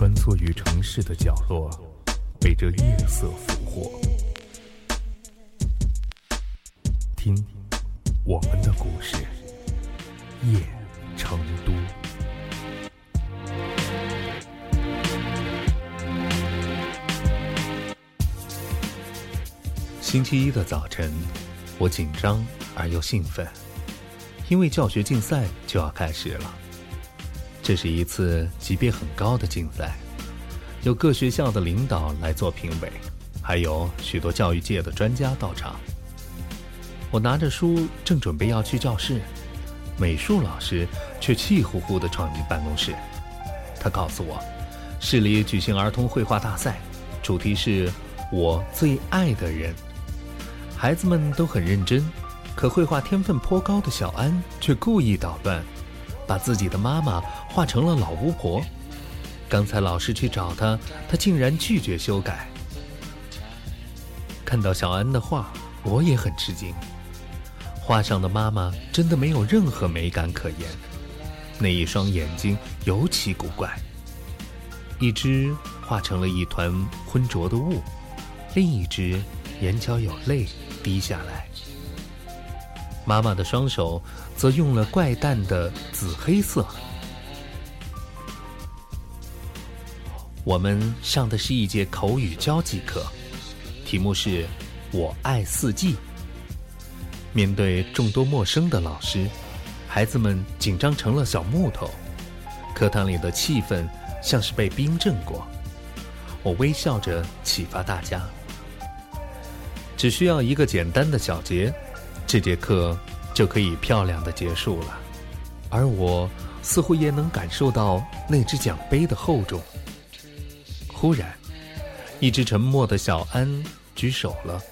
穿梭于城市的角落，被这夜色俘获。听，我们的故事，夜成都。星期一的早晨，我紧张而又兴奋，因为教学竞赛就要开始了。这是一次级别很高的竞赛，有各学校的领导来做评委，还有许多教育界的专家到场。我拿着书正准备要去教室，美术老师却气呼呼地闯进办公室。他告诉我，市里举行儿童绘画大赛，主题是我最爱的人。孩子们都很认真，可绘画天分颇高的小安却故意捣乱，把自己的妈妈画成了老巫婆。刚才老师去找他，他竟然拒绝修改。看到小安的画，我也很吃惊。画上的妈妈真的没有任何美感可言，那一双眼睛尤其古怪，一只画成了一团浑浊的雾，另一只眼角有泪。滴下来，妈妈的双手则用了怪诞的紫黑色。我们上的是一节口语交际课，题目是“我爱四季”。面对众多陌生的老师，孩子们紧张成了小木头，课堂里的气氛像是被冰镇过。我微笑着启发大家。只需要一个简单的小节，这节课就可以漂亮的结束了。而我似乎也能感受到那只奖杯的厚重。忽然，一只沉默的小安举手了，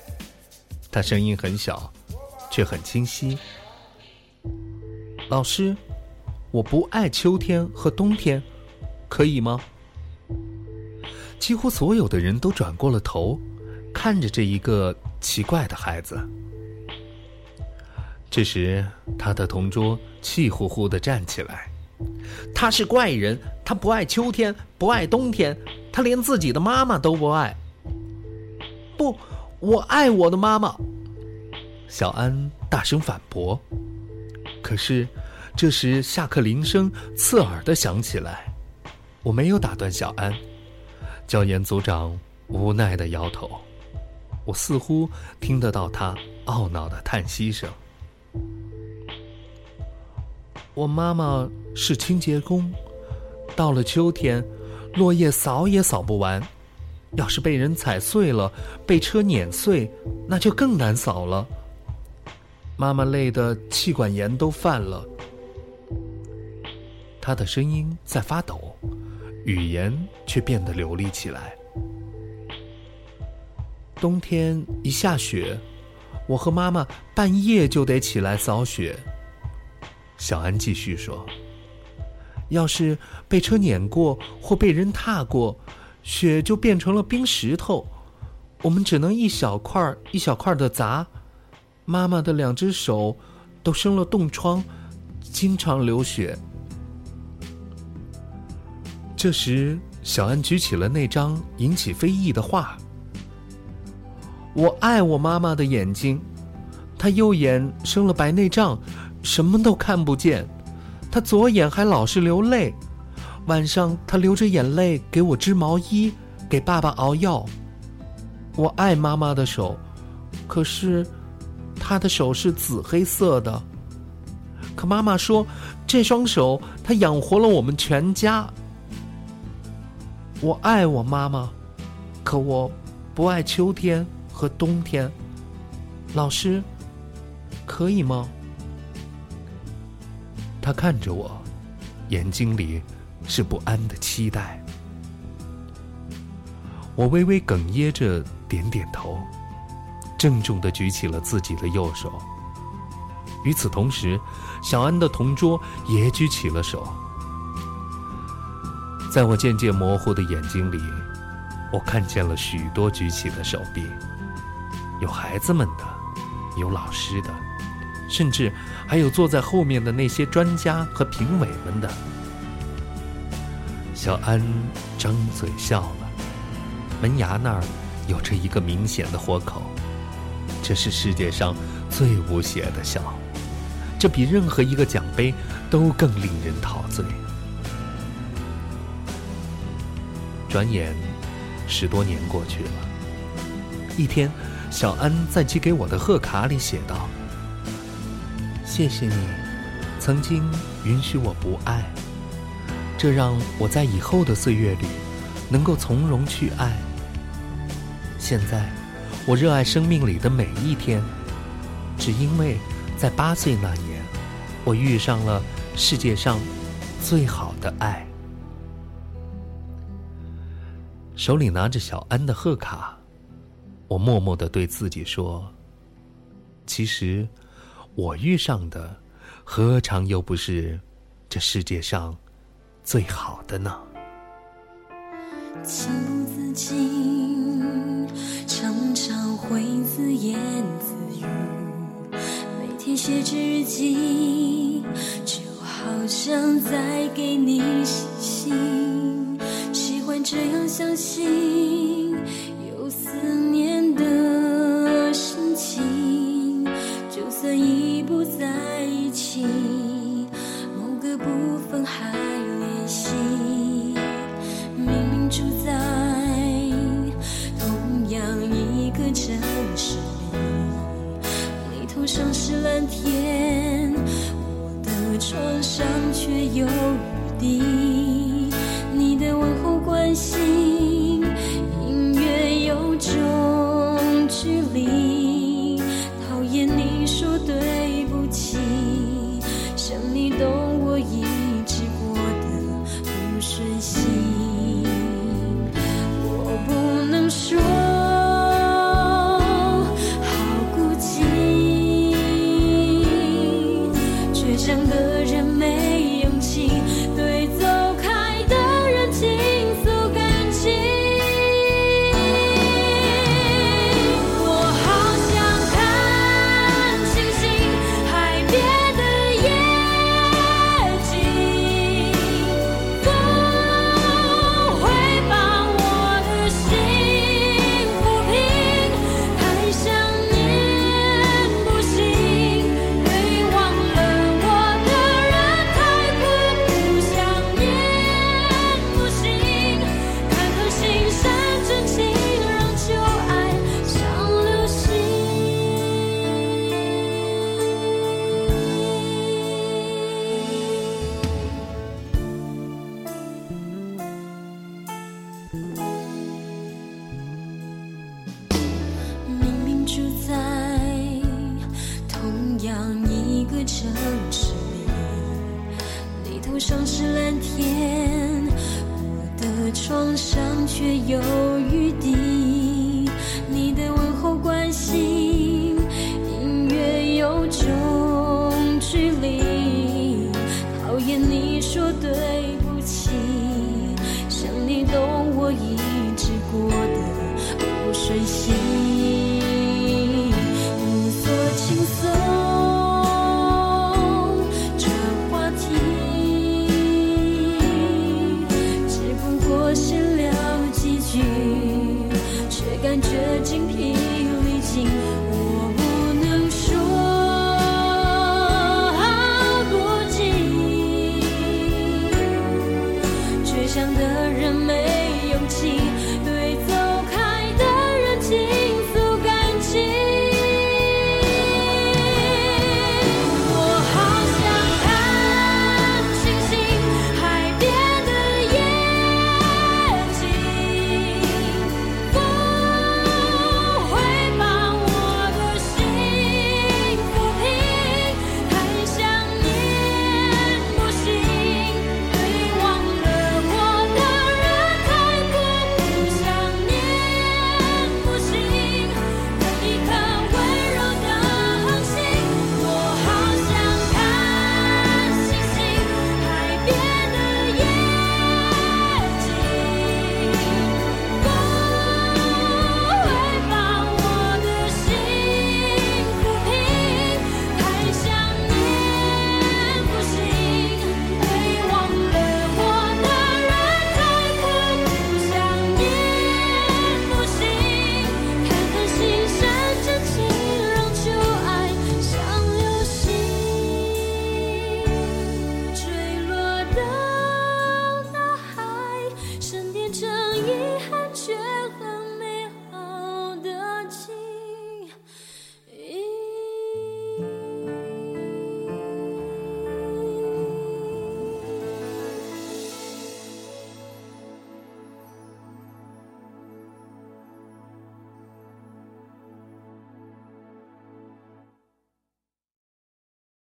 他声音很小，却很清晰。老师，我不爱秋天和冬天，可以吗？几乎所有的人都转过了头，看着这一个。奇怪的孩子。这时，他的同桌气呼呼的站起来：“他是怪人，他不爱秋天，不爱冬天，他连自己的妈妈都不爱。”“不，我爱我的妈妈。”小安大声反驳。可是，这时下课铃声刺耳的响起来。我没有打断小安，教研组长无奈的摇头。我似乎听得到他懊恼的叹息声。我妈妈是清洁工，到了秋天，落叶扫也扫不完，要是被人踩碎了，被车碾碎，那就更难扫了。妈妈累得气管炎都犯了。她的声音在发抖，语言却变得流利起来。冬天一下雪，我和妈妈半夜就得起来扫雪。小安继续说：“要是被车碾过或被人踏过，雪就变成了冰石头，我们只能一小块一小块的砸。妈妈的两只手都生了冻疮，经常流血。”这时，小安举起了那张引起非议的画。我爱我妈妈的眼睛，她右眼生了白内障，什么都看不见。她左眼还老是流泪，晚上她流着眼泪给我织毛衣，给爸爸熬药。我爱妈妈的手，可是她的手是紫黑色的。可妈妈说，这双手她养活了我们全家。我爱我妈妈，可我不爱秋天。和冬天，老师，可以吗？他看着我，眼睛里是不安的期待。我微微哽咽着点点头，郑重的举起了自己的右手。与此同时，小安的同桌也举起了手。在我渐渐模糊的眼睛里，我看见了许多举起的手臂。有孩子们的，有老师的，甚至还有坐在后面的那些专家和评委们的。小安张嘴笑了，门牙那儿有着一个明显的豁口。这是世界上最无邪的笑，这比任何一个奖杯都更令人陶醉。转眼，十多年过去了。一天，小安在寄给我的贺卡里写道：“谢谢你，曾经允许我不爱。”这让我在以后的岁月里，能够从容去爱。现在，我热爱生命里的每一天，只因为在八岁那年，我遇上了世界上最好的爱。手里拿着小安的贺卡，我默默的对自己说：“其实，我遇上的，何尝又不是这世界上……”最好的呢？情不自禁，常常会自言自语。每天写日记，就好像在给你写信。喜欢这样相信，对想的人没勇气。